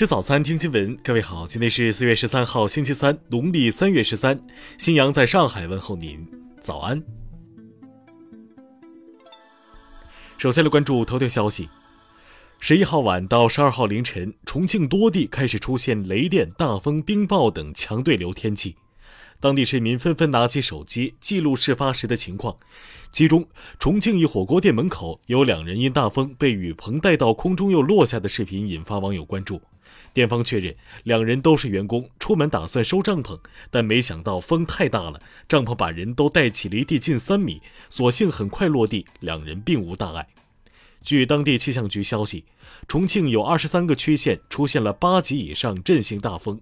吃早餐，听新闻。各位好，今天是四月十三号，星期三，农历三月十三。新阳在上海问候您，早安。首先来关注头条消息：十一号晚到十二号凌晨，重庆多地开始出现雷电、大风、冰雹等强对流天气。当地市民纷纷拿起手机记录事发时的情况，其中重庆一火锅店门口有两人因大风被雨棚带到空中又落下的视频引发网友关注。店方确认两人都是员工，出门打算收帐篷，但没想到风太大了，帐篷把人都带起离地近三米，所幸很快落地，两人并无大碍。据当地气象局消息，重庆有二十三个区县出现了八级以上阵性大风。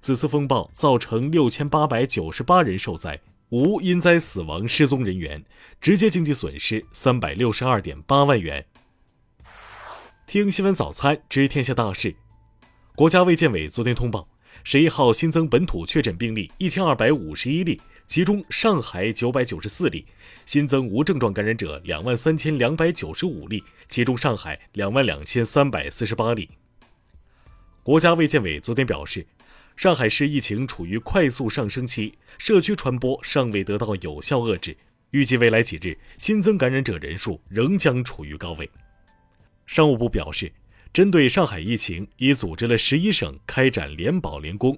此次风暴造成六千八百九十八人受灾，无因灾死亡失踪人员，直接经济损失三百六十二点八万元。听新闻早餐知天下大事。国家卫健委昨天通报，十一号新增本土确诊病例一千二百五十一例。其中，上海九百九十四例新增无症状感染者两万三千两百九十五例，其中上海两万两千三百四十八例。国家卫健委昨天表示，上海市疫情处于快速上升期，社区传播尚未得到有效遏制，预计未来几日新增感染者人数仍将处于高位。商务部表示，针对上海疫情，已组织了十一省开展联保联攻。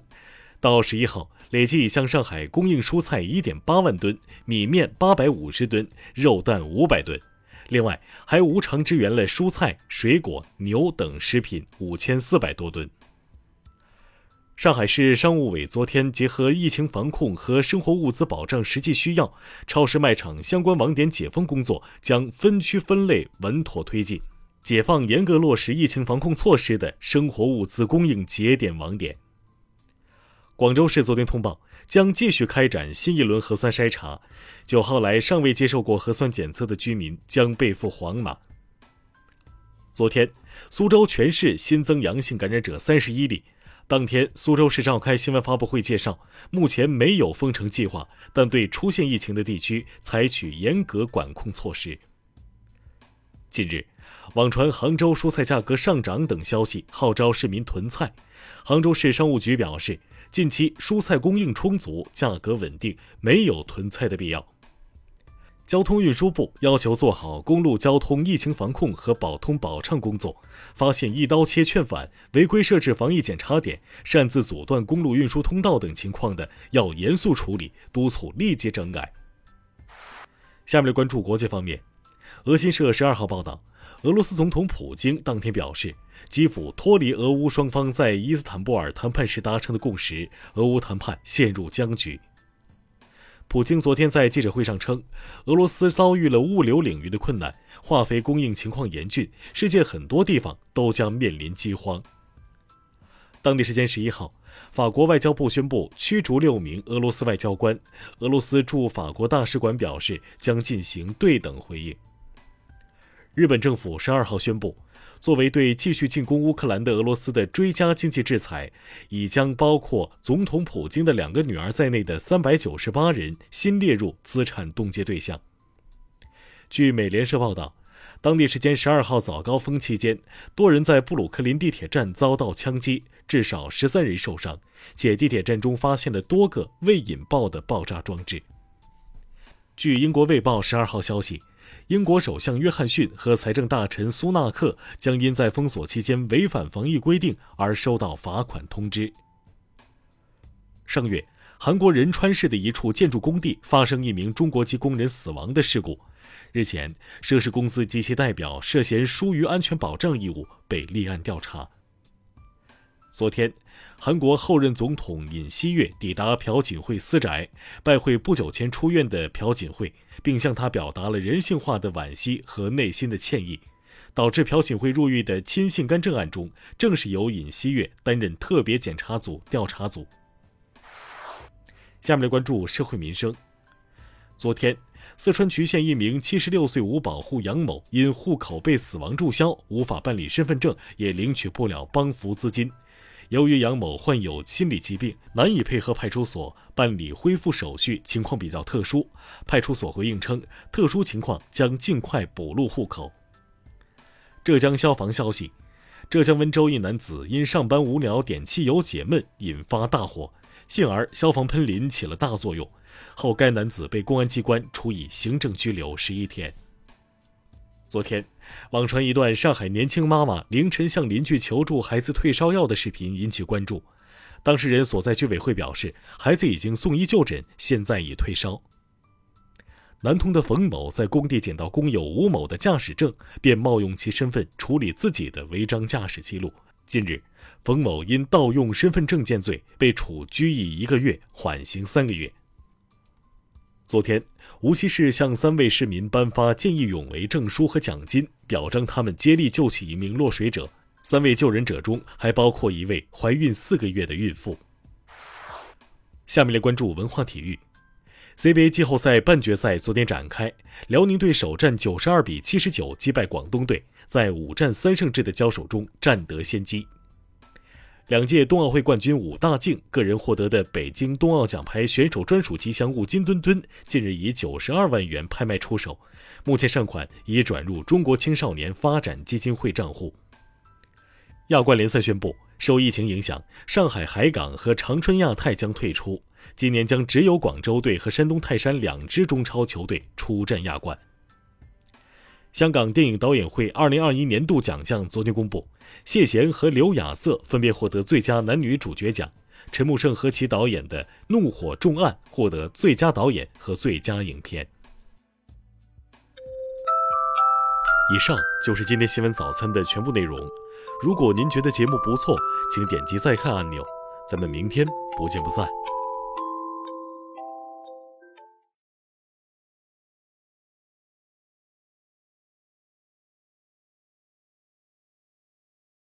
到十一号，累计向上海供应蔬菜一点八万吨、米面八百五十吨、肉蛋五百吨，另外还无偿支援了蔬菜、水果、牛等食品五千四百多吨。上海市商务委昨天结合疫情防控和生活物资保障实际需要，超市卖场相关网点解封工作将分区分类稳妥推进，解放严格落实疫情防控措施的生活物资供应节点网点。广州市昨天通报，将继续开展新一轮核酸筛查。九号来尚未接受过核酸检测的居民将被赋黄码。昨天，苏州全市新增阳性感染者三十一例。当天，苏州市召开新闻发布会介绍，目前没有封城计划，但对出现疫情的地区采取严格管控措施。近日，网传杭州蔬菜价格上涨等消息，号召市民囤菜。杭州市商务局表示。近期蔬菜供应充足，价格稳定，没有囤菜的必要。交通运输部要求做好公路交通疫情防控和保通保畅工作，发现一刀切劝返、违规设置防疫检查点、擅自阻断公路运输通道等情况的，要严肃处理，督促立即整改。下面来关注国际方面，俄新社十二号报道，俄罗斯总统普京当天表示。基辅脱离俄乌双方在伊斯坦布尔谈判时达成的共识，俄乌谈判陷入僵局。普京昨天在记者会上称，俄罗斯遭遇了物流领域的困难，化肥供应情况严峻，世界很多地方都将面临饥荒。当地时间十一号，法国外交部宣布驱逐六名俄罗斯外交官，俄罗斯驻法国大使馆表示将进行对等回应。日本政府十二号宣布。作为对继续进攻乌克兰的俄罗斯的追加经济制裁，已将包括总统普京的两个女儿在内的三百九十八人新列入资产冻结对象。据美联社报道，当地时间十二号早高峰期间，多人在布鲁克林地铁站遭到枪击，至少十三人受伤，且地铁站中发现了多个未引爆的爆炸装置。据英国《卫报》十二号消息。英国首相约翰逊和财政大臣苏纳克将因在封锁期间违反防疫规定而收到罚款通知。上月，韩国仁川市的一处建筑工地发生一名中国籍工人死亡的事故。日前，涉事公司及其代表涉嫌疏于安全保障义务，被立案调查。昨天，韩国后任总统尹锡悦抵达朴槿惠私宅，拜会不久前出院的朴槿惠，并向他表达了人性化的惋惜和内心的歉意。导致朴槿惠入狱的亲信干政案中，正是由尹锡悦担任特别检查组调查组。下面来关注社会民生。昨天，四川渠县一名七十六岁无保户杨某因户口被死亡注销，无法办理身份证，也领取不了帮扶资金。由于杨某患有心理疾病，难以配合派出所办理恢复手续，情况比较特殊。派出所回应称，特殊情况将尽快补录户口。浙江消防消息，浙江温州一男子因上班无聊点汽油解闷，引发大火，幸而消防喷淋起了大作用，后该男子被公安机关处以行政拘留十一天。昨天，网传一段上海年轻妈妈凌晨向邻居求助孩子退烧药的视频引起关注。当事人所在居委会表示，孩子已经送医就诊，现在已退烧。南通的冯某在工地捡到工友吴某的驾驶证，便冒用其身份处理自己的违章驾驶记录。近日，冯某因盗用身份证件罪被处拘役一个月，缓刑三个月。昨天，无锡市向三位市民颁发见义勇为证书和奖金，表彰他们接力救起一名落水者。三位救人者中还包括一位怀孕四个月的孕妇。下面来关注文化体育。CBA 季后赛半决赛昨天展开，辽宁队首战九十二比七十九击败广东队，在五战三胜制的交手中占得先机。两届冬奥会冠军武大靖个人获得的北京冬奥奖牌选手专属吉祥物金墩墩，近日以九十二万元拍卖出手，目前善款已转入中国青少年发展基金会账户。亚冠联赛宣布，受疫情影响，上海海港和长春亚泰将退出。今年将只有广州队和山东泰山两支中超球队出战亚冠。香港电影导演会二零二一年度奖项昨天公布，谢贤和刘亚瑟分别获得最佳男女主角奖，陈木胜和其导演的《怒火重案》获得最佳导演和最佳影片。以上就是今天新闻早餐的全部内容。如果您觉得节目不错，请点击再看按钮。咱们明天不见不散。